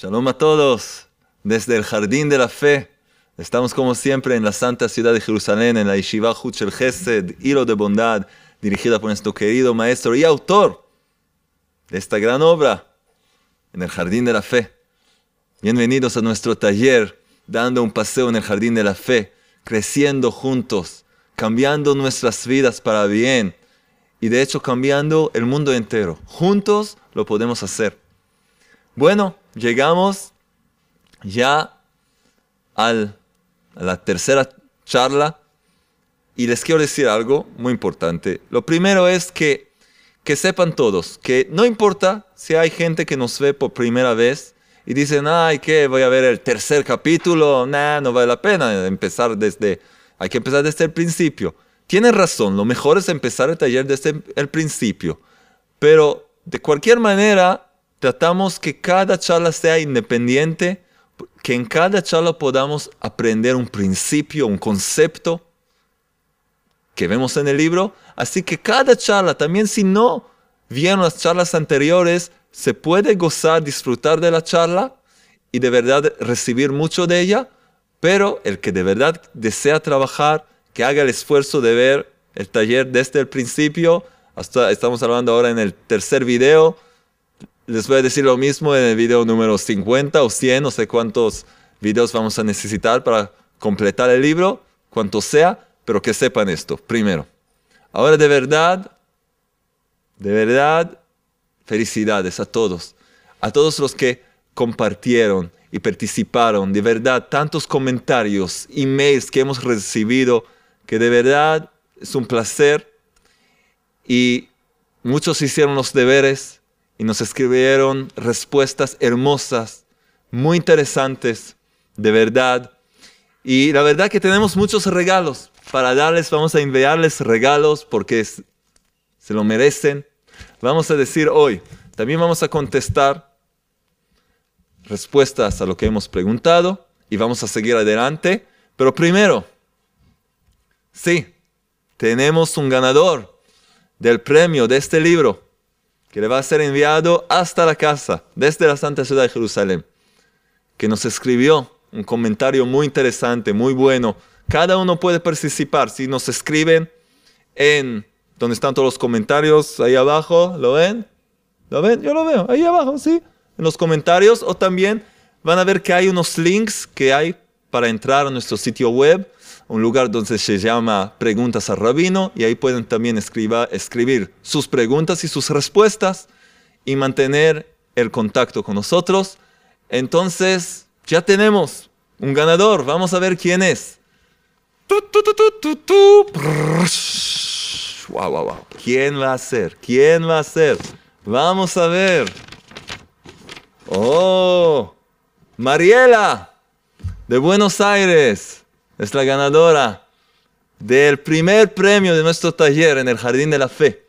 Shalom a todos desde el Jardín de la Fe. Estamos como siempre en la santa ciudad de Jerusalén, en la Yeshiva Huchel Gesed, Hilo de Bondad, dirigida por nuestro querido maestro y autor de esta gran obra, en el Jardín de la Fe. Bienvenidos a nuestro taller, dando un paseo en el Jardín de la Fe, creciendo juntos, cambiando nuestras vidas para bien y de hecho cambiando el mundo entero. Juntos lo podemos hacer. Bueno, llegamos ya a la tercera charla y les quiero decir algo muy importante. Lo primero es que, que sepan todos que no importa si hay gente que nos ve por primera vez y dicen, ay, ¿qué? Voy a ver el tercer capítulo, nah, no vale la pena empezar desde, hay que empezar desde el principio. Tienen razón, lo mejor es empezar el taller desde el principio, pero de cualquier manera tratamos que cada charla sea independiente, que en cada charla podamos aprender un principio, un concepto que vemos en el libro. Así que cada charla, también si no vieron las charlas anteriores, se puede gozar, disfrutar de la charla y de verdad recibir mucho de ella, pero el que de verdad desea trabajar, que haga el esfuerzo de ver el taller desde el principio, hasta estamos hablando ahora en el tercer video, les voy a decir lo mismo en el video número 50 o 100, no sé cuántos videos vamos a necesitar para completar el libro, cuanto sea, pero que sepan esto, primero. Ahora de verdad, de verdad, felicidades a todos, a todos los que compartieron y participaron, de verdad, tantos comentarios, emails que hemos recibido, que de verdad es un placer y muchos hicieron los deberes, y nos escribieron respuestas hermosas, muy interesantes, de verdad. Y la verdad que tenemos muchos regalos para darles, vamos a enviarles regalos porque se lo merecen. Vamos a decir hoy, también vamos a contestar respuestas a lo que hemos preguntado y vamos a seguir adelante. Pero primero, sí, tenemos un ganador del premio de este libro que le va a ser enviado hasta la casa, desde la Santa Ciudad de Jerusalén, que nos escribió un comentario muy interesante, muy bueno. Cada uno puede participar. Si nos escriben en donde están todos los comentarios, ahí abajo, ¿lo ven? ¿Lo ven? Yo lo veo, ahí abajo, sí. En los comentarios o también van a ver que hay unos links que hay para entrar a nuestro sitio web un lugar donde se llama Preguntas al Rabino y ahí pueden también escribir sus preguntas y sus respuestas y mantener el contacto con nosotros. Entonces, ya tenemos un ganador. Vamos a ver quién es. ¿Quién va a ser? ¿Quién va a ser? Vamos a ver. Oh, Mariela, de Buenos Aires es la ganadora del primer premio de nuestro taller en el Jardín de la Fe.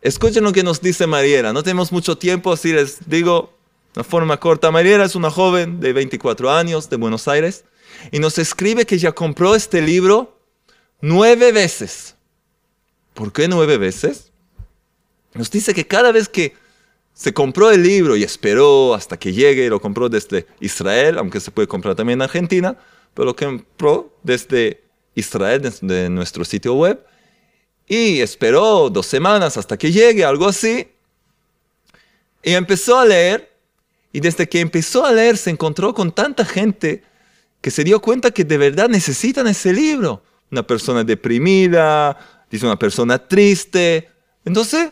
Escuchen lo que nos dice Mariela. No tenemos mucho tiempo, así les digo de forma corta. Mariela es una joven de 24 años de Buenos Aires y nos escribe que ya compró este libro nueve veces. ¿Por qué nueve veces? Nos dice que cada vez que se compró el libro y esperó hasta que llegue, lo compró desde Israel, aunque se puede comprar también en Argentina, pero lo compró desde Israel, desde nuestro sitio web, y esperó dos semanas hasta que llegue, algo así, y empezó a leer, y desde que empezó a leer se encontró con tanta gente que se dio cuenta que de verdad necesitan ese libro. Una persona deprimida, dice una persona triste, entonces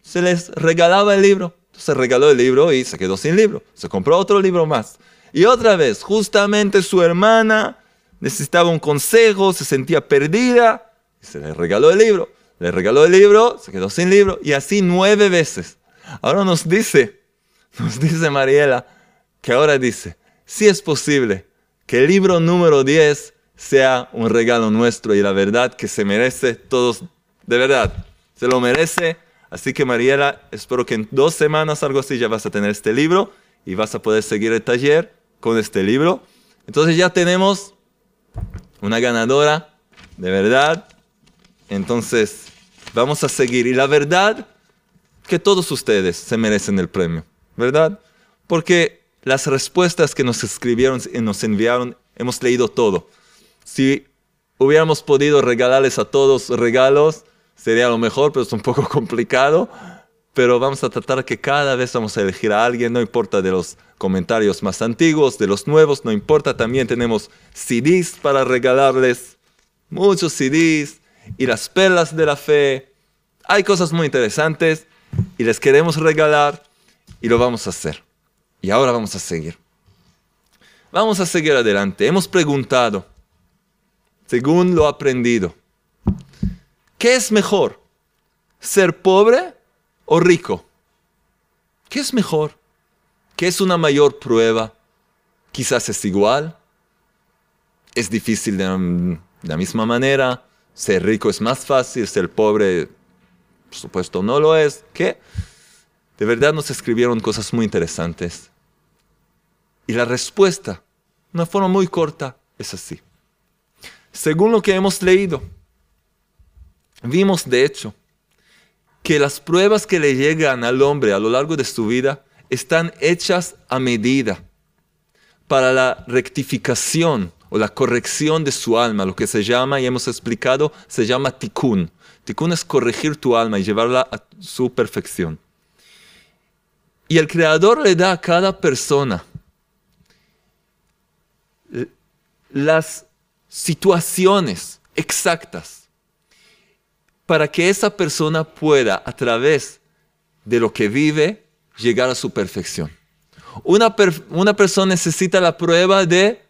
se les regalaba el libro. Se regaló el libro y se quedó sin libro. Se compró otro libro más. Y otra vez, justamente su hermana necesitaba un consejo, se sentía perdida, y se le regaló el libro. Le regaló el libro, se quedó sin libro, y así nueve veces. Ahora nos dice, nos dice Mariela, que ahora dice, si es posible que el libro número 10 sea un regalo nuestro y la verdad que se merece todos, de verdad, se lo merece. Así que Mariela, espero que en dos semanas, algo así, ya vas a tener este libro y vas a poder seguir el taller con este libro. Entonces ya tenemos una ganadora, de verdad. Entonces vamos a seguir. Y la verdad que todos ustedes se merecen el premio, ¿verdad? Porque las respuestas que nos escribieron y nos enviaron, hemos leído todo. Si hubiéramos podido regalarles a todos regalos, sería lo mejor, pero es un poco complicado. Pero vamos a tratar que cada vez vamos a elegir a alguien, no importa de los comentarios más antiguos, de los nuevos, no importa. También tenemos CDs para regalarles, muchos CDs y las perlas de la fe. Hay cosas muy interesantes y les queremos regalar y lo vamos a hacer. Y ahora vamos a seguir. Vamos a seguir adelante. Hemos preguntado, según lo aprendido, ¿qué es mejor? ¿Ser pobre o rico? ¿Qué es mejor? ¿Qué es una mayor prueba? Quizás es igual. Es difícil de la misma manera. Ser rico es más fácil, ser pobre, por supuesto, no lo es. ¿Qué? De verdad nos escribieron cosas muy interesantes. Y la respuesta, una forma muy corta, es así. Según lo que hemos leído, vimos de hecho que las pruebas que le llegan al hombre a lo largo de su vida están hechas a medida para la rectificación o la corrección de su alma, lo que se llama, y hemos explicado, se llama tikkun. Tikkun es corregir tu alma y llevarla a su perfección. Y el Creador le da a cada persona las situaciones exactas para que esa persona pueda, a través de lo que vive, llegar a su perfección. Una, una persona necesita la prueba de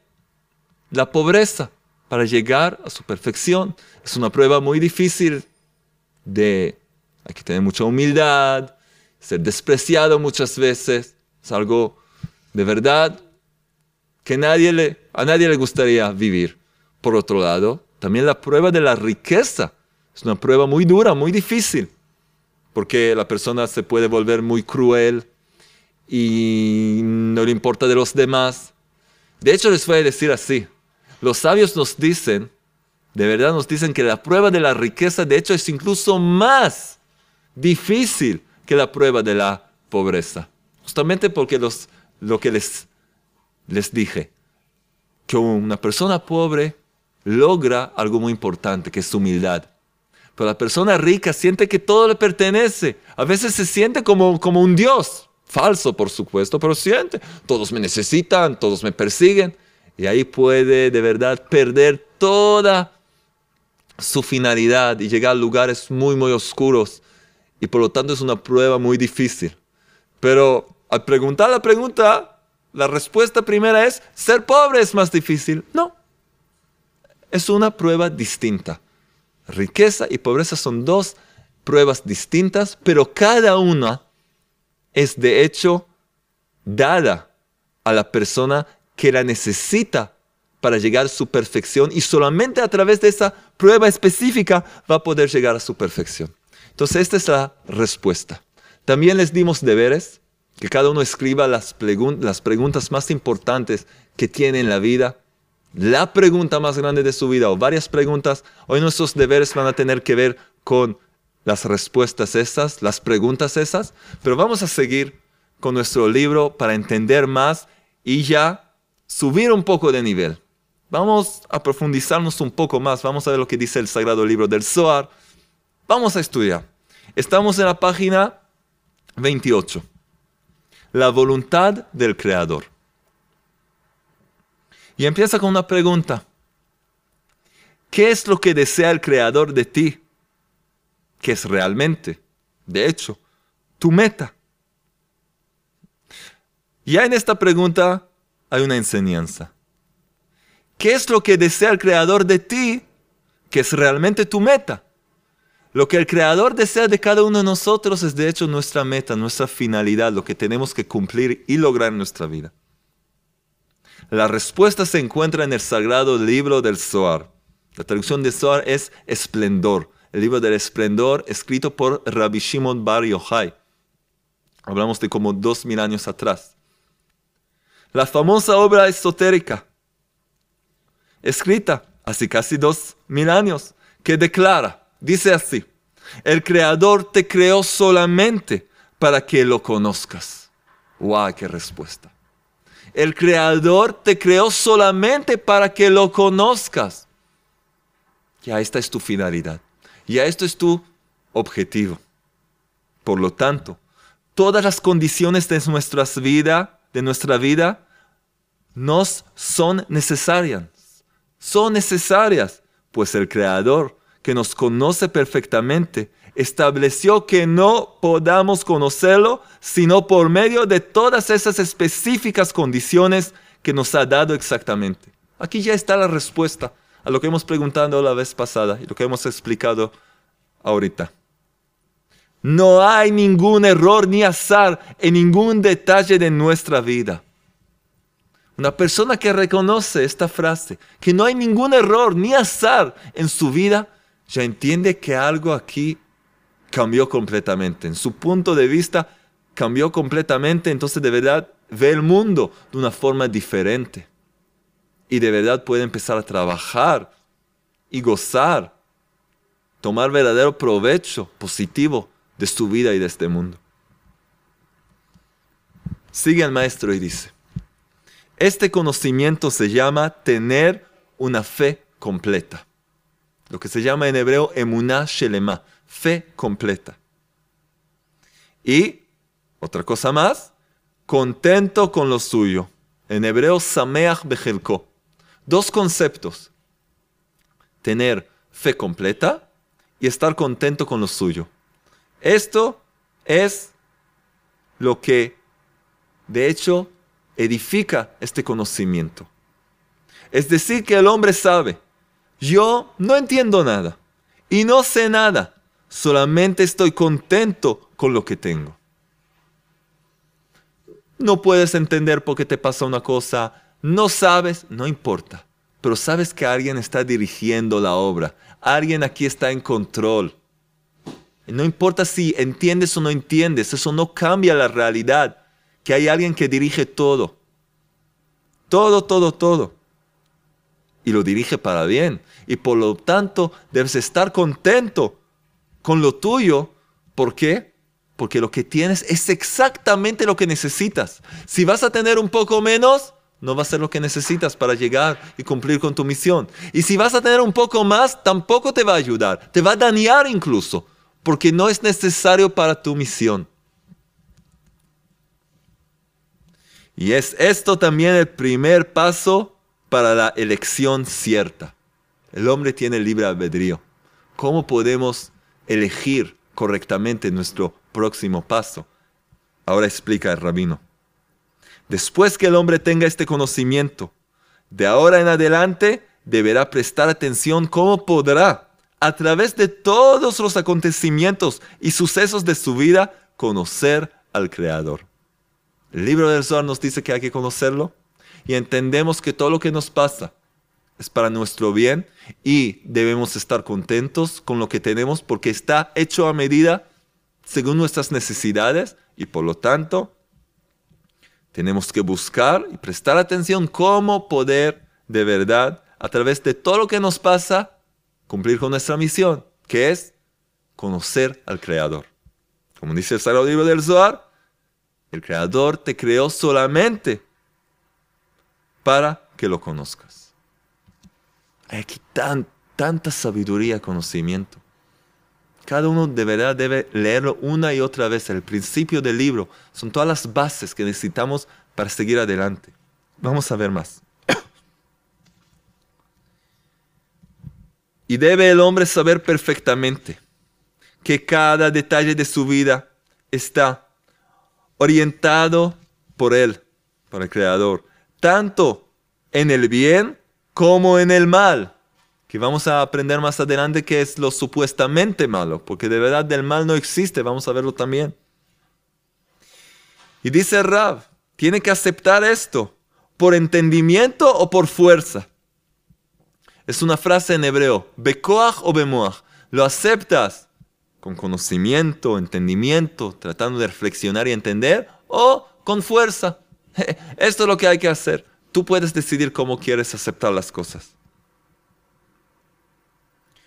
la pobreza para llegar a su perfección. Es una prueba muy difícil de, hay que tener mucha humildad, ser despreciado muchas veces. Es algo de verdad que nadie le, a nadie le gustaría vivir. Por otro lado, también la prueba de la riqueza es una prueba muy dura, muy difícil, porque la persona se puede volver muy cruel y no le importa de los demás. De hecho, les voy a decir así, los sabios nos dicen, de verdad nos dicen que la prueba de la riqueza, de hecho, es incluso más difícil que la prueba de la pobreza. Justamente porque los, lo que les, les dije, que una persona pobre logra algo muy importante, que es humildad. Pero la persona rica siente que todo le pertenece. A veces se siente como, como un Dios. Falso, por supuesto, pero siente. Todos me necesitan, todos me persiguen. Y ahí puede de verdad perder toda su finalidad y llegar a lugares muy, muy oscuros. Y por lo tanto es una prueba muy difícil. Pero al preguntar la pregunta, la respuesta primera es, ¿ser pobre es más difícil? No. Es una prueba distinta. Riqueza y pobreza son dos pruebas distintas, pero cada una es de hecho dada a la persona que la necesita para llegar a su perfección y solamente a través de esa prueba específica va a poder llegar a su perfección. Entonces esta es la respuesta. También les dimos deberes, que cada uno escriba las, las preguntas más importantes que tiene en la vida, la pregunta más grande de su vida o varias preguntas. Hoy nuestros deberes van a tener que ver con las respuestas esas, las preguntas esas, pero vamos a seguir con nuestro libro para entender más y ya subir un poco de nivel. Vamos a profundizarnos un poco más, vamos a ver lo que dice el Sagrado Libro del Zohar. Vamos a estudiar. Estamos en la página 28. La voluntad del Creador. Y empieza con una pregunta. ¿Qué es lo que desea el Creador de ti? ¿Qué es realmente, de hecho, tu meta? Ya en esta pregunta hay una enseñanza. ¿Qué es lo que desea el Creador de ti? Que es realmente tu meta. Lo que el Creador desea de cada uno de nosotros es de hecho nuestra meta, nuestra finalidad, lo que tenemos que cumplir y lograr en nuestra vida. La respuesta se encuentra en el sagrado libro del Zohar. La traducción de Zohar es esplendor. El libro del esplendor escrito por Rabbi Shimon Bar Yochai. Hablamos de como dos mil años atrás la famosa obra esotérica, escrita hace casi dos mil años, que declara, dice así, el Creador te creó solamente para que lo conozcas. ¡Wow! ¡Qué respuesta! El Creador te creó solamente para que lo conozcas. Ya esta es tu finalidad. Ya esto es tu objetivo. Por lo tanto, todas las condiciones de, nuestras vida, de nuestra vida nos son necesarias. Son necesarias, pues el Creador, que nos conoce perfectamente, estableció que no podamos conocerlo sino por medio de todas esas específicas condiciones que nos ha dado exactamente. Aquí ya está la respuesta a lo que hemos preguntado la vez pasada y lo que hemos explicado ahorita. No hay ningún error ni azar en ningún detalle de nuestra vida. Una persona que reconoce esta frase, que no hay ningún error ni azar en su vida, ya entiende que algo aquí cambió completamente. En su punto de vista cambió completamente, entonces de verdad ve el mundo de una forma diferente. Y de verdad puede empezar a trabajar y gozar, tomar verdadero provecho positivo de su vida y de este mundo. Sigue el maestro y dice, este conocimiento se llama tener una fe completa. Lo que se llama en hebreo emunah shelema, fe completa. Y, otra cosa más, contento con lo suyo. En hebreo, sameach bechelko. Dos conceptos. Tener fe completa y estar contento con lo suyo. Esto es lo que, de hecho, edifica este conocimiento. Es decir, que el hombre sabe, yo no entiendo nada y no sé nada, solamente estoy contento con lo que tengo. No puedes entender por qué te pasa una cosa, no sabes, no importa, pero sabes que alguien está dirigiendo la obra, alguien aquí está en control. No importa si entiendes o no entiendes, eso no cambia la realidad, que hay alguien que dirige todo. Todo, todo, todo. Y lo dirige para bien. Y por lo tanto debes estar contento con lo tuyo. ¿Por qué? Porque lo que tienes es exactamente lo que necesitas. Si vas a tener un poco menos, no va a ser lo que necesitas para llegar y cumplir con tu misión. Y si vas a tener un poco más, tampoco te va a ayudar. Te va a dañar incluso porque no es necesario para tu misión. Y es esto también el primer paso para la elección cierta. El hombre tiene libre albedrío. ¿Cómo podemos elegir correctamente nuestro próximo paso? Ahora explica el rabino. Después que el hombre tenga este conocimiento, de ahora en adelante deberá prestar atención cómo podrá a través de todos los acontecimientos y sucesos de su vida, conocer al Creador. El libro del Zohar nos dice que hay que conocerlo y entendemos que todo lo que nos pasa es para nuestro bien y debemos estar contentos con lo que tenemos porque está hecho a medida según nuestras necesidades y por lo tanto tenemos que buscar y prestar atención cómo poder de verdad a través de todo lo que nos pasa cumplir con nuestra misión, que es conocer al Creador. Como dice el Sagrado Libro del Zohar, el Creador te creó solamente para que lo conozcas. Hay aquí tanta sabiduría, conocimiento. Cada uno de verdad debe leerlo una y otra vez. El principio del libro son todas las bases que necesitamos para seguir adelante. Vamos a ver más. Y debe el hombre saber perfectamente que cada detalle de su vida está orientado por Él, por el Creador, tanto en el bien como en el mal. Que vamos a aprender más adelante que es lo supuestamente malo, porque de verdad del mal no existe, vamos a verlo también. Y dice Rab, tiene que aceptar esto, por entendimiento o por fuerza. Es una frase en hebreo, bekoach o bemoach. Lo aceptas con conocimiento, entendimiento, tratando de reflexionar y entender, o con fuerza. Esto es lo que hay que hacer. Tú puedes decidir cómo quieres aceptar las cosas.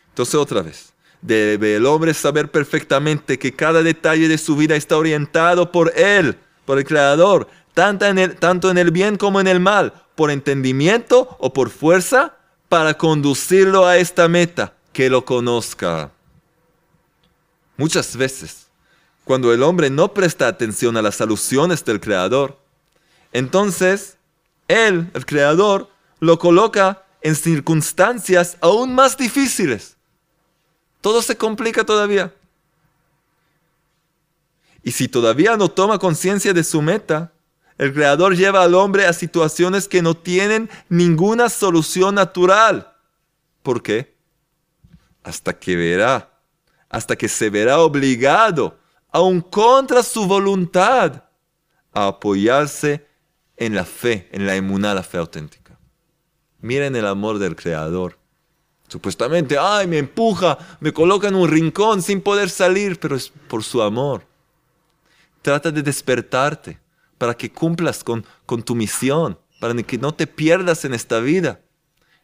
Entonces otra vez, debe el hombre saber perfectamente que cada detalle de su vida está orientado por él, por el Creador, tanto en, el, tanto en el bien como en el mal, por entendimiento o por fuerza, para conducirlo a esta meta, que lo conozca. Muchas veces, cuando el hombre no presta atención a las alusiones del Creador, entonces él, el Creador, lo coloca en circunstancias aún más difíciles. Todo se complica todavía. Y si todavía no toma conciencia de su meta, el Creador lleva al hombre a situaciones que no tienen ninguna solución natural. ¿Por qué? Hasta que verá, hasta que se verá obligado, aun contra su voluntad, a apoyarse en la fe, en la emuná, la fe auténtica. Miren el amor del Creador. Supuestamente, ay, me empuja, me coloca en un rincón sin poder salir, pero es por su amor. Trata de despertarte para que cumplas con, con tu misión, para que no te pierdas en esta vida.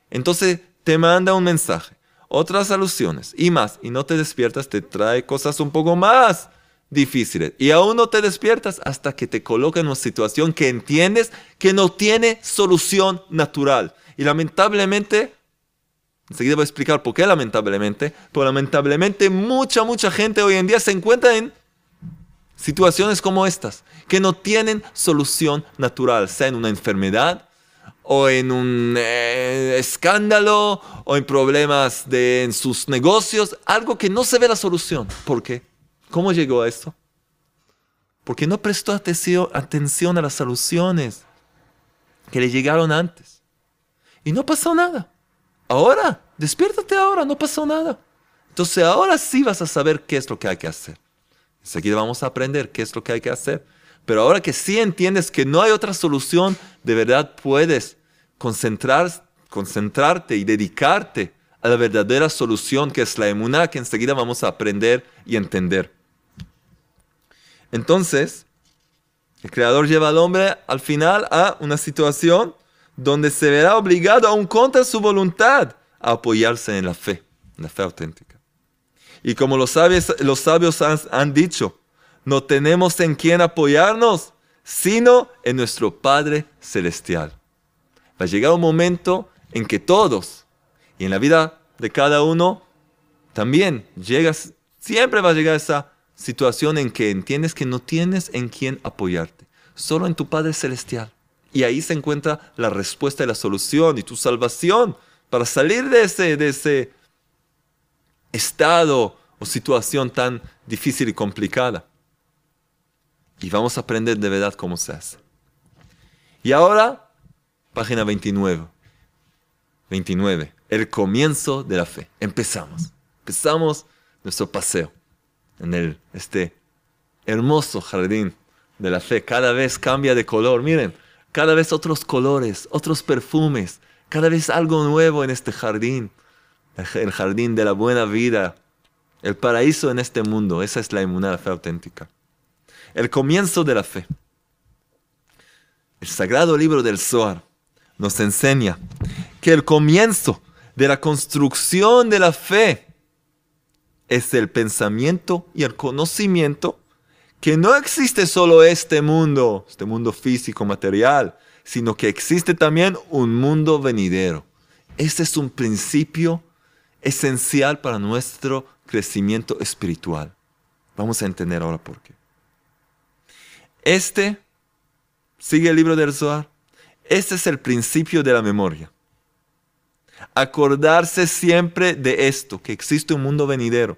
Entonces te manda un mensaje, otras alusiones y más, y no te despiertas, te trae cosas un poco más difíciles. Y aún no te despiertas hasta que te coloca en una situación que entiendes que no tiene solución natural. Y lamentablemente, enseguida voy a explicar por qué lamentablemente, pero lamentablemente mucha, mucha gente hoy en día se encuentra en situaciones como estas, que no tienen solución natural, sea en una enfermedad, o en un eh, escándalo, o en problemas de, en sus negocios, algo que no se ve la solución. ¿Por qué? ¿Cómo llegó a esto? Porque no prestó atención, a las soluciones que le llegaron antes. Y no pasó nada. Ahora, despiértate ahora, no pasó nada. Entonces ahora sí vas a saber qué es lo que hay que hacer. Enseguida vamos a aprender qué es lo que hay que hacer. Pero ahora que sí entiendes que no hay otra solución, de verdad puedes concentrar, concentrarte y dedicarte a la verdadera solución que es la emuná, que enseguida vamos a aprender y entender. Entonces, el Creador lleva al hombre al final a una situación donde se verá obligado, aún contra su voluntad, a apoyarse en la fe, en la fe auténtica. Y como los sabios, los sabios han, han dicho, no tenemos en quién apoyarnos, sino en nuestro Padre Celestial. Va a llegar un momento en que todos, y en la vida de cada uno también llegas, siempre va a llegar esa situación en que entiendes que no tienes en quién apoyarte, solo en tu Padre Celestial. Y ahí se encuentra la respuesta y la solución y tu salvación para salir de ese, de ese estado o situación tan difícil y complicada. Y vamos a aprender de verdad cómo se hace. Y ahora, página 29. 29 el comienzo de la fe. Empezamos. Empezamos nuestro paseo en el, este hermoso jardín de la fe. Cada vez cambia de color. Miren, cada vez otros colores, otros perfumes. Cada vez algo nuevo en este jardín. El jardín de la buena vida. El paraíso en este mundo. Esa es la inmunidad, la fe auténtica. El comienzo de la fe. El sagrado libro del Zohar nos enseña que el comienzo de la construcción de la fe es el pensamiento y el conocimiento que no existe solo este mundo, este mundo físico, material, sino que existe también un mundo venidero. Este es un principio esencial para nuestro crecimiento espiritual. Vamos a entender ahora por qué. Este, sigue el libro del Zohar, este es el principio de la memoria acordarse siempre de esto, que existe un mundo venidero.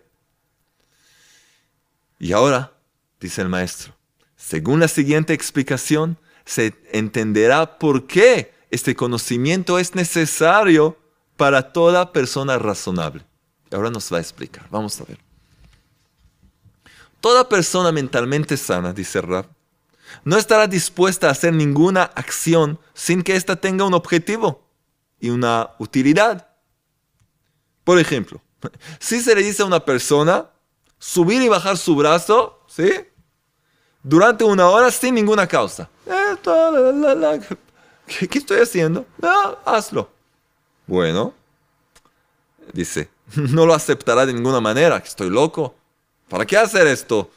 Y ahora, dice el maestro, según la siguiente explicación, se entenderá por qué este conocimiento es necesario para toda persona razonable. Ahora nos va a explicar. Vamos a ver. Toda persona mentalmente sana, dice Rab, no estará dispuesta a hacer ninguna acción sin que ésta tenga un objetivo y una utilidad. Por ejemplo, si se le dice a una persona subir y bajar su brazo, ¿sí? Durante una hora sin ninguna causa. ¿Qué, estoy haciendo? No, hazlo. Bueno, dice, no lo aceptará de ninguna manera, que estoy loco. ¿Para qué hacer esto?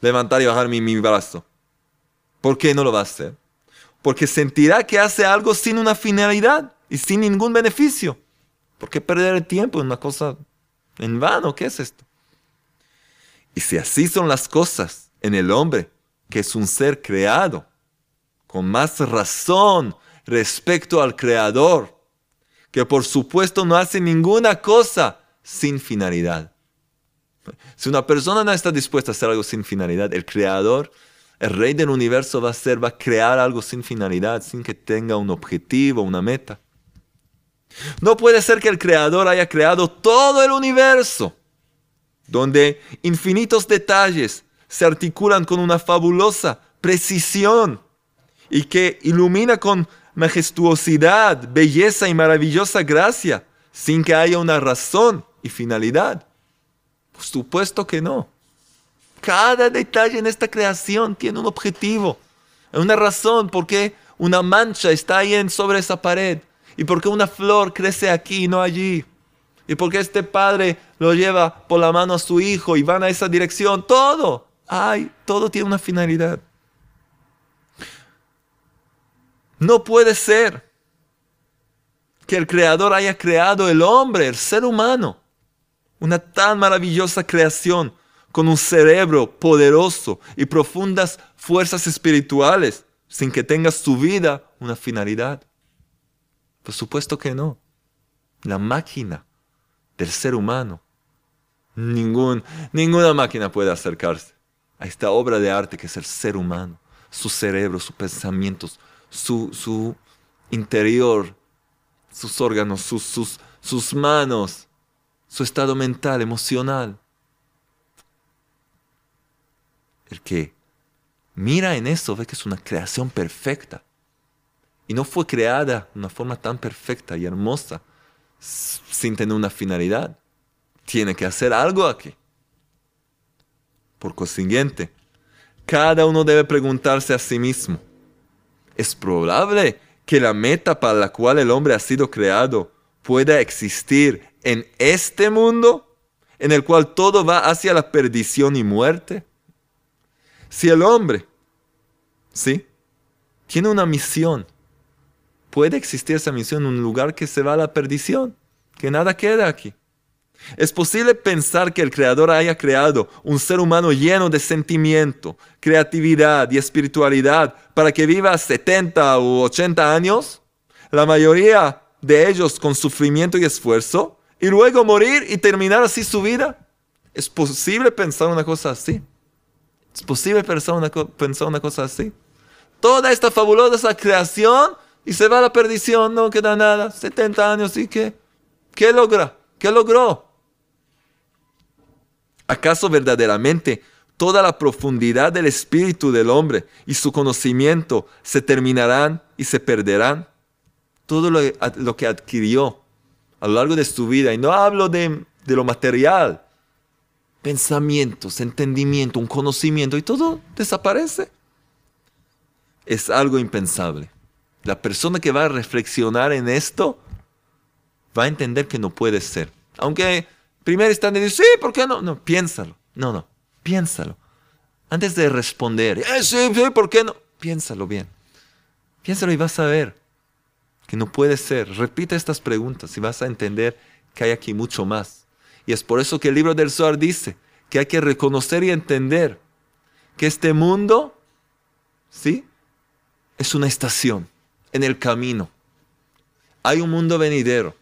Levantar y bajar mi, mi brazo. ¿Por qué no lo va a hacer? porque sentirá que hace algo sin una finalidad y sin ningún beneficio. ¿Por qué perder el tiempo en una cosa en vano? ¿Qué es esto? Y si así son las cosas en el hombre, que es un ser creado, con más razón respecto al Creador, que por supuesto no hace ninguna cosa sin finalidad. Si una persona no está dispuesta a hacer algo sin finalidad, el Creador, el Rey del universo va a ser, va a crear algo sin finalidad, sin que tenga un objetivo, una meta. No puede ser que el Creador haya creado todo el universo, donde infinitos detalles se articulan con una fabulosa precisión y que ilumina con majestuosidad, belleza y maravillosa gracia, sin que haya una razón y finalidad. Por supuesto que no. Cada detalle en esta creación tiene un objetivo, una razón por qué una mancha está ahí sobre esa pared y por qué una flor crece aquí y no allí. Y por qué este padre lo lleva por la mano a su hijo y van a esa dirección. Todo. Ay, todo tiene una finalidad. No puede ser que el Creador haya creado el hombre, el ser humano, una tan maravillosa creación con un cerebro poderoso y profundas fuerzas espirituales, sin que tenga su vida una finalidad. Por supuesto que no. La máquina del ser humano, ningún, ninguna máquina puede acercarse a esta obra de arte que es el ser humano, su cerebro, sus pensamientos, su, su interior, sus órganos, sus, sus, sus manos, su estado mental, emocional. El que mira en eso ve que es una creación perfecta. Y no fue creada de una forma tan perfecta y hermosa sin tener una finalidad. Tiene que hacer algo aquí. Por consiguiente, cada uno debe preguntarse a sí mismo, ¿es probable que la meta para la cual el hombre ha sido creado pueda existir en este mundo, en el cual todo va hacia la perdición y muerte? Si el hombre, ¿sí? Tiene una misión, puede existir esa misión en un lugar que se va a la perdición, que nada queda aquí. Es posible pensar que el Creador haya creado un ser humano lleno de sentimiento, creatividad y espiritualidad para que viva 70 u 80 años, la mayoría de ellos con sufrimiento y esfuerzo, y luego morir y terminar así su vida. ¿Es posible pensar una cosa así? ¿Es posible pensar una, pensar una cosa así? Toda esta fabulosa creación y se va a la perdición, no queda nada, 70 años y qué, ¿qué logra? ¿Qué logró? ¿Acaso verdaderamente toda la profundidad del espíritu del hombre y su conocimiento se terminarán y se perderán? Todo lo, que adquirió a lo largo de su vida, y no hablo de, de lo material, pensamientos, entendimiento, un conocimiento, y todo desaparece. Es algo impensable. La persona que va a reflexionar en esto va a entender que no puede ser. Aunque primero están diciendo, sí, ¿por qué no? No, piénsalo. No, no, piénsalo. Antes de responder, eh, sí, sí, ¿por qué no? Piénsalo bien. Piénsalo y vas a ver que no puede ser. Repite estas preguntas y vas a entender que hay aquí mucho más. Y es por eso que el libro del Zohar dice que hay que reconocer y entender que este mundo, ¿sí? Es una estación en el camino. Hay un mundo venidero.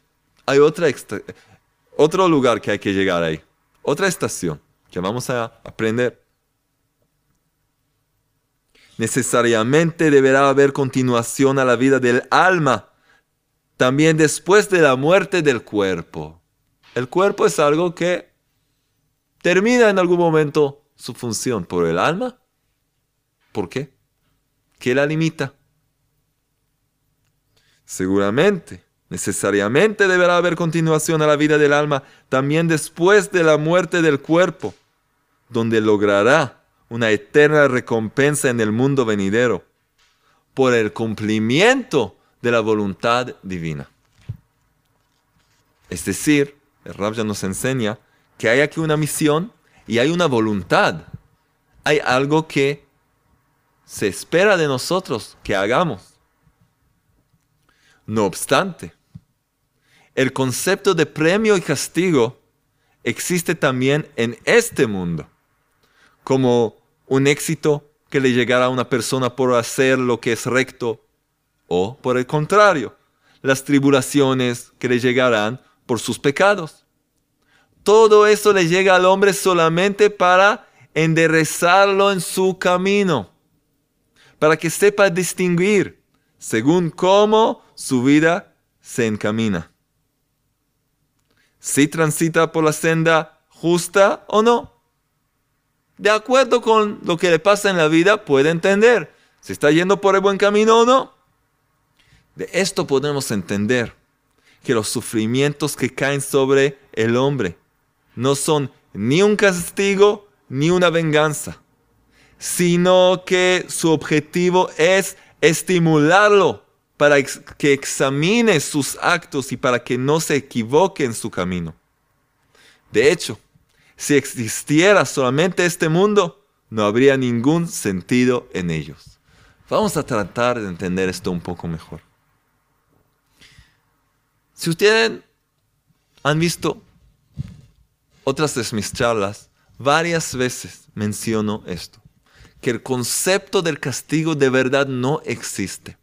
Hay otra otro lugar que hay que llegar ahí. Otra estación que vamos a aprender. Necesariamente deberá haber continuación a la vida del alma, también después de la muerte del cuerpo. El cuerpo es algo que termina en algún momento su función por el alma. ¿Por qué? ¿Qué la limita? Seguramente, necesariamente deberá haber continuación a la vida del alma también después de la muerte del cuerpo, donde logrará una eterna recompensa en el mundo venidero por el cumplimiento de la voluntad divina. Es decir, el Rab ya nos enseña que hay aquí una misión y hay una voluntad. Hay algo que se espera de nosotros que hagamos. No obstante, el concepto de premio y castigo existe también en este mundo, como un éxito que le llegará a una persona por hacer lo que es recto, o por el contrario, las tribulaciones que le llegarán por sus pecados. Todo eso le llega al hombre solamente para enderezarlo en su camino, para que sepa distinguir según cómo su vida se encamina. Si transita por la senda justa o no. De acuerdo con lo que le pasa en la vida, puede entender si está yendo por el buen camino o no. De esto podemos entender que los sufrimientos que caen sobre el hombre no son ni un castigo ni una venganza, sino que su objetivo es estimularlo para que examine sus actos y para que no se equivoque en su camino. De hecho, si existiera solamente este mundo, no habría ningún sentido en ellos. Vamos a tratar de entender esto un poco mejor. Si ustedes han visto otras de mis charlas, varias veces menciono esto, que el concepto del castigo de verdad no existe.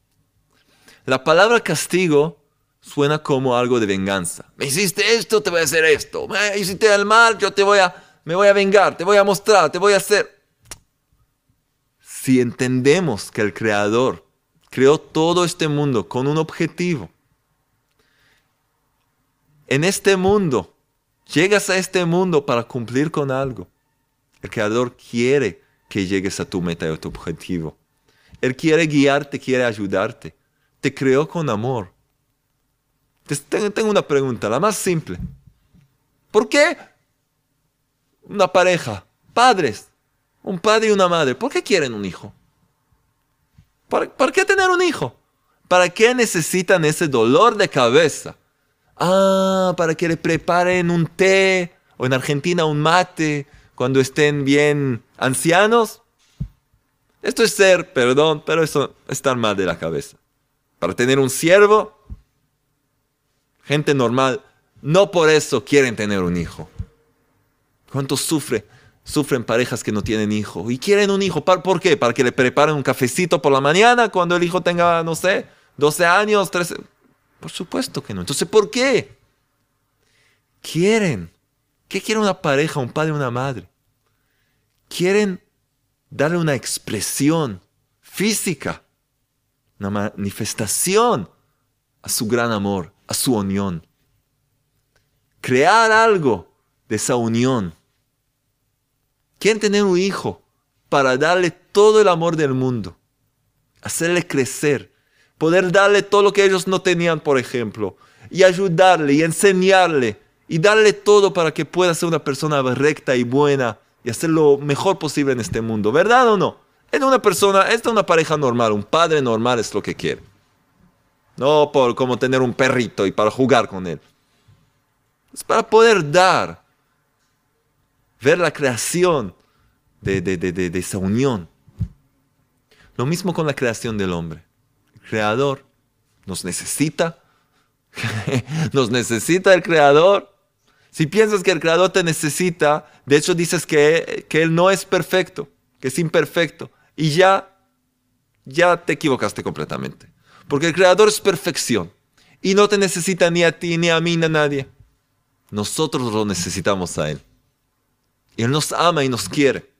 La palabra castigo suena como algo de venganza. Me hiciste esto, te voy a hacer esto. Me hiciste el mal, yo te voy a, me voy a vengar, te voy a mostrar, te voy a hacer. Si entendemos que el Creador creó todo este mundo con un objetivo, en este mundo, llegas a este mundo para cumplir con algo. El Creador quiere que llegues a tu meta y a tu objetivo. Él quiere guiarte, quiere ayudarte. Te creó con amor. Tengo una pregunta, la más simple. ¿Por qué una pareja, padres, un padre y una madre, ¿por qué quieren un hijo? ¿Para, ¿Para, qué tener un hijo? ¿Para qué necesitan ese dolor de cabeza? Ah, para que le preparen un té o en Argentina un mate cuando estén bien ancianos. Esto es ser, perdón, pero eso es estar mal de la cabeza. Para tener un siervo, gente normal, no por eso quieren tener un hijo. ¿Cuántos sufre? Sufren parejas que no tienen hijo y quieren un hijo. ¿Por qué? Para que le preparen un cafecito por la mañana cuando el hijo tenga, no sé, 12 años, 13. Por supuesto que no. Entonces, ¿por qué? Quieren. ¿Qué quiere una pareja, un padre, una madre? Quieren darle una expresión física, una manifestación a su gran amor, a su unión. Crear algo de esa unión. Quieren tener un hijo para darle todo el amor del mundo, hacerle crecer, poder darle todo lo que ellos no tenían, por ejemplo, y ayudarle y enseñarle y darle todo para que pueda ser una persona recta y buena y hacer lo mejor posible en este mundo, ¿verdad o no? Es una persona, es una pareja normal, un padre normal es lo que quiere. No por como tener un perrito y para jugar con él. Es para poder dar, ver la creación de, de esa unión. Lo mismo con la creación del hombre creador nos necesita. nos necesita el creador. Si piensas que el creador te necesita, de hecho dices que, que él no es perfecto, que es imperfecto. Y ya, ya te equivocaste completamente. Porque el creador es perfección. Y no te necesita ni a ti, ni a mí, ni a nadie. Nosotros lo necesitamos a Él. Él nos ama y nos quiere.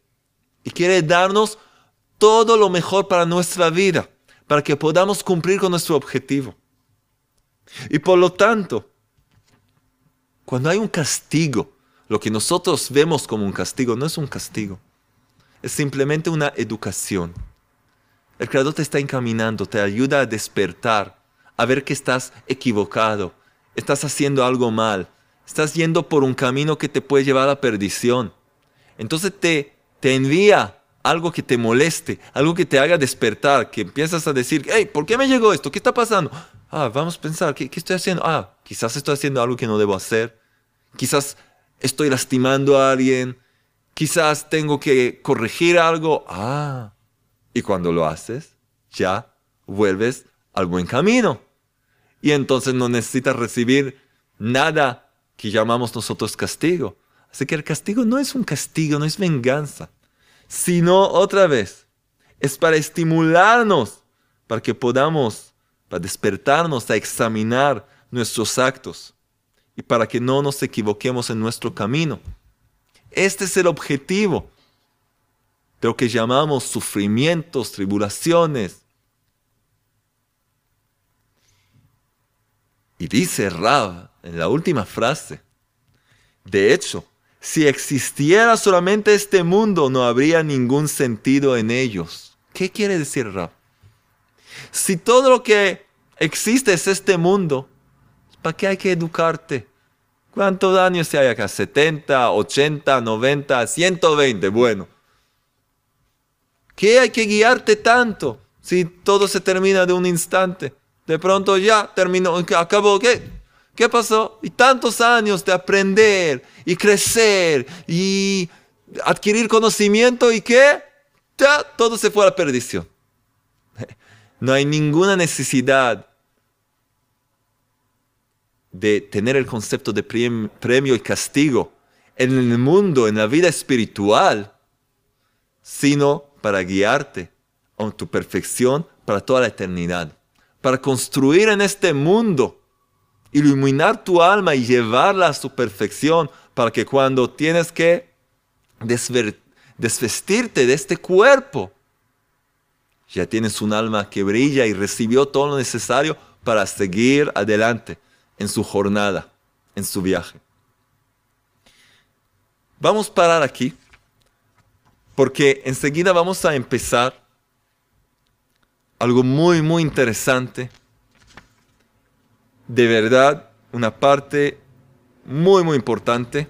Y quiere darnos todo lo mejor para nuestra vida para que podamos cumplir con nuestro objetivo. Y por lo tanto, cuando hay un castigo, lo que nosotros vemos como un castigo no es un castigo, es simplemente una educación. El Creador te está encaminando, te ayuda a despertar, a ver que estás equivocado, estás haciendo algo mal, estás yendo por un camino que te puede llevar a la perdición. Entonces te, te envía algo que te moleste, algo que te haga despertar, que empiezas a decir, hey, ¿por qué me llegó esto? ¿Qué está pasando? Ah, vamos a pensar, ¿qué, estoy haciendo? Ah, quizás estoy haciendo algo que no debo hacer. Quizás estoy lastimando a alguien. Quizás tengo que corregir algo. Ah, Y cuando lo haces, ya vuelves al buen camino. Y entonces no necesitas recibir nada que llamamos nosotros castigo. Así que el castigo no es un castigo, no es venganza, sino otra vez, es para estimularnos, para que podamos, para despertarnos a examinar nuestros actos y para que no nos equivoquemos en nuestro camino. Este es el objetivo de lo que llamamos sufrimientos, tribulaciones. Y dice Rab en la última frase, de hecho, si existiera solamente este mundo, no habría ningún sentido en ellos. ¿Qué quiere decir Rab? Si todo lo que existe es este mundo, ¿para qué hay que educarte? ¿Cuántos años hay acá? ¿70, 80, 90, 120? Bueno. ¿Qué hay que guiarte tanto si todo se termina de un instante? De pronto ya terminó, acabó, ¿qué? ¿Qué pasó? Y tantos años de aprender y crecer y adquirir conocimiento y qué? Ya todo se fue a la perdición. No hay ninguna necesidad de tener el concepto de premio y castigo en el mundo, en la vida espiritual, sino para guiarte a tu perfección para toda la eternidad, para construir en este mundo, iluminar tu alma y llevarla a su perfección, para que cuando tienes que desvestirte de este cuerpo, ya tienes un alma que brilla y recibió todo lo necesario para seguir adelante en su jornada, en su viaje. Vamos a parar aquí, porque enseguida vamos a empezar algo muy, muy interesante. De verdad, una parte muy, muy importante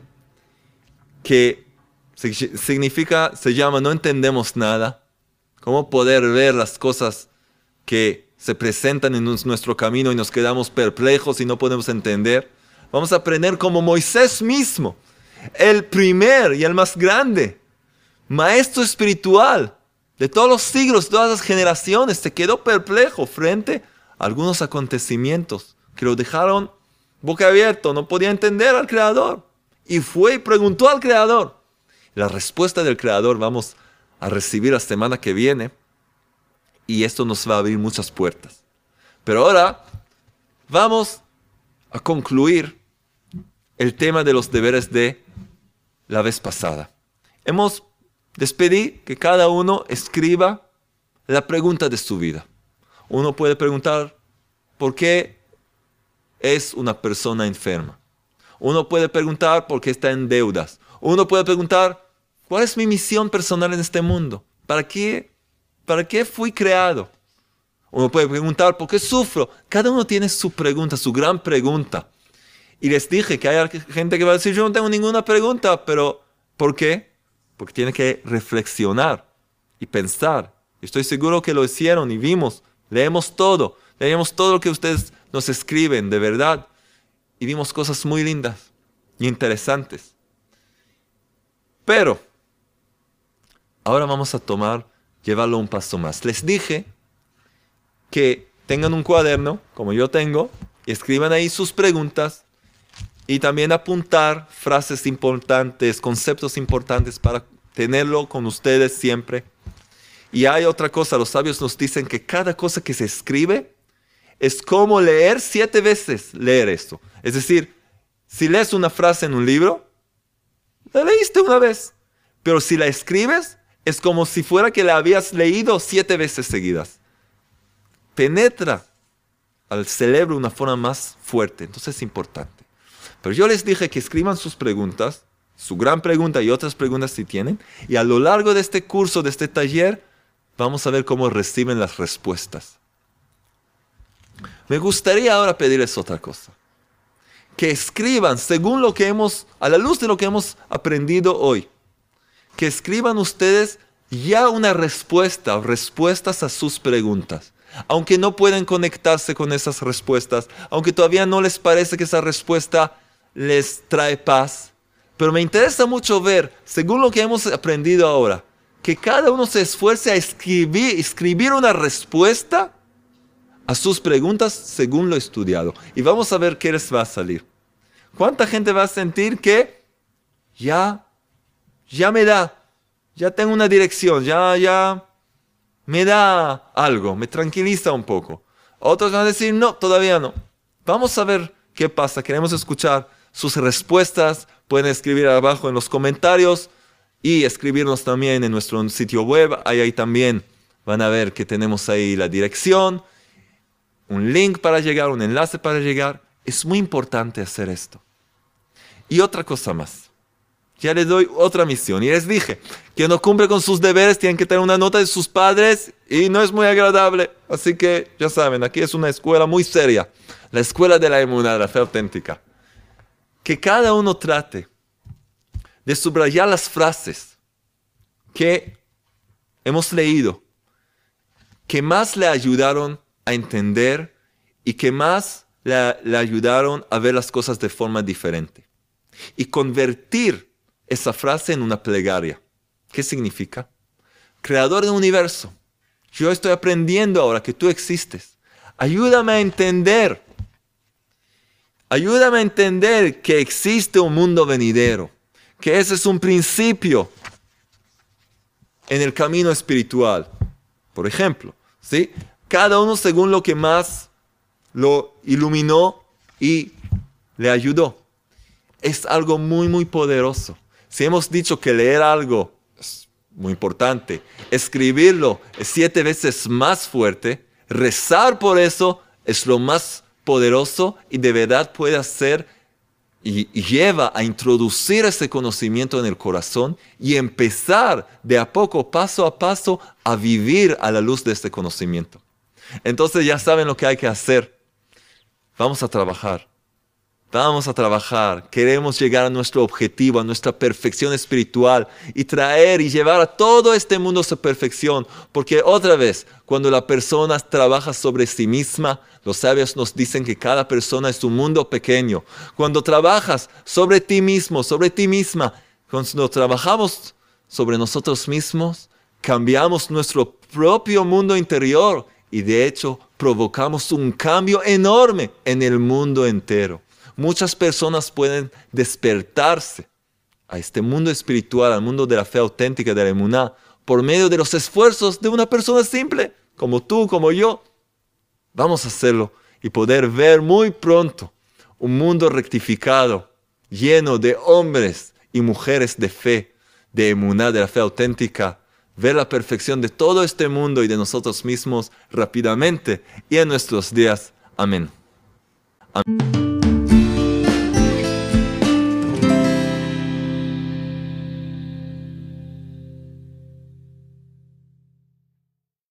que significa, se llama no entendemos nada. Cómo poder ver las cosas que se presentan en nuestro camino y nos quedamos perplejos y no podemos entender. Vamos a aprender como Moisés mismo, el primer y el más grande, maestro espiritual de todos los siglos, todas las generaciones, se quedó perplejo frente a algunos acontecimientos que lo dejaron boca abierta, no podía entender al Creador. Y fue y preguntó al Creador. La respuesta del Creador vamos a recibir la semana que viene y esto nos va a abrir muchas puertas. Pero ahora vamos a concluir el tema de los deberes de la vez pasada. Hemos despedido que cada uno escriba la pregunta de su vida. Uno puede preguntar, ¿por qué es una persona enferma? Uno puede preguntar por qué está en deudas. Uno puede preguntar, ¿cuál es mi misión personal en este mundo? ¿Para qué ¿Para qué fui creado? Uno puede preguntar, ¿por qué sufro? Cada uno tiene su pregunta, su gran pregunta. Y les dije que hay gente que va a decir, yo no tengo ninguna pregunta, pero ¿por qué? Porque tiene que reflexionar y pensar. Estoy seguro que lo hicieron y vimos, leemos todo, leemos todo lo que ustedes nos escriben, de verdad. Y vimos cosas muy lindas y interesantes. Pero, ahora vamos a tomar llevarlo un paso más. Les dije que tengan un cuaderno, como yo tengo, y escriban ahí sus preguntas y también apuntar frases importantes, conceptos importantes para tenerlo con ustedes siempre. Y hay otra cosa, los sabios nos dicen que cada cosa que se escribe es como leer siete veces leer esto. Es decir, si lees una frase en un libro, la leíste una vez, pero si la escribes, es como si fuera que la habías leído siete veces seguidas. Penetra al cerebro de una forma más fuerte, entonces es importante. Pero yo les dije que escriban sus preguntas, su gran pregunta y otras preguntas si tienen, y a lo largo de este curso, de este taller, vamos a ver cómo reciben las respuestas. Me gustaría ahora pedirles otra cosa. Que escriban según lo que hemos, a la luz de lo que hemos aprendido hoy que escriban ustedes ya una respuesta o respuestas a sus preguntas. Aunque no pueden conectarse con esas respuestas, aunque todavía no les parece que esa respuesta les trae paz. Pero me interesa mucho ver, según lo que hemos aprendido ahora, que cada uno se esfuerce a escribir, escribir una respuesta a sus preguntas según lo estudiado. Y vamos a ver qué les va a salir. ¿Cuánta gente va a sentir que ya, ya me da, ya tengo una dirección, ya, ya me da algo, me tranquiliza un poco? Otros van a decir, no, todavía no. Vamos a ver qué pasa. Queremos escuchar sus respuestas. Pueden escribir abajo en los comentarios y escribirnos también en nuestro sitio web. Ahí, ahí también van a ver que tenemos ahí la dirección, un link para llegar, un enlace para llegar. Es muy importante hacer esto. Y otra cosa más. Ya les doy otra misión. Y les dije, que no cumple con sus deberes tienen que tener una nota de sus padres y no es muy agradable. Así que ya saben, aquí es una escuela muy seria. La escuela de la inmunidad, la fe auténtica. Que cada uno trate de subrayar las frases que hemos leído, que más le ayudaron a entender y que más le, ayudaron a ver las cosas de forma diferente. Y convertir esa frase en una plegaria. ¿Qué significa? Creador del universo, yo estoy aprendiendo ahora que tú existes. Ayúdame a entender. Ayúdame a entender que existe un mundo venidero que ese es un principio en el camino espiritual. Por ejemplo, ¿sí? cada uno según lo que más lo iluminó y le ayudó. Es algo muy, muy poderoso. Si hemos dicho que leer algo es muy importante, escribirlo es siete veces más fuerte, rezar por eso es lo más poderoso y de verdad puede hacer y, lleva a introducir ese conocimiento en el corazón y empezar de a poco, paso a paso, a vivir a la luz de este conocimiento. Entonces ya saben lo que hay que hacer. Vamos a trabajar. Vamos a trabajar, queremos llegar a nuestro objetivo, a nuestra perfección espiritual y traer y llevar a todo este mundo a su perfección. Porque otra vez, cuando la persona trabaja sobre sí misma, los sabios nos dicen que cada persona es un mundo pequeño. Cuando trabajas sobre ti mismo, sobre ti misma, cuando trabajamos sobre nosotros mismos, cambiamos nuestro propio mundo interior y de hecho provocamos un cambio enorme en el mundo entero muchas personas pueden despertarse a este mundo espiritual, al mundo de la fe auténtica de la emuná, por medio de los esfuerzos de una persona simple, como tú, como yo. Vamos a hacerlo y poder ver muy pronto un mundo rectificado, lleno de hombres y mujeres de fe, de emuná, de la fe auténtica, ver la perfección de todo este mundo y de nosotros mismos rápidamente y en nuestros días. Amén. Amén.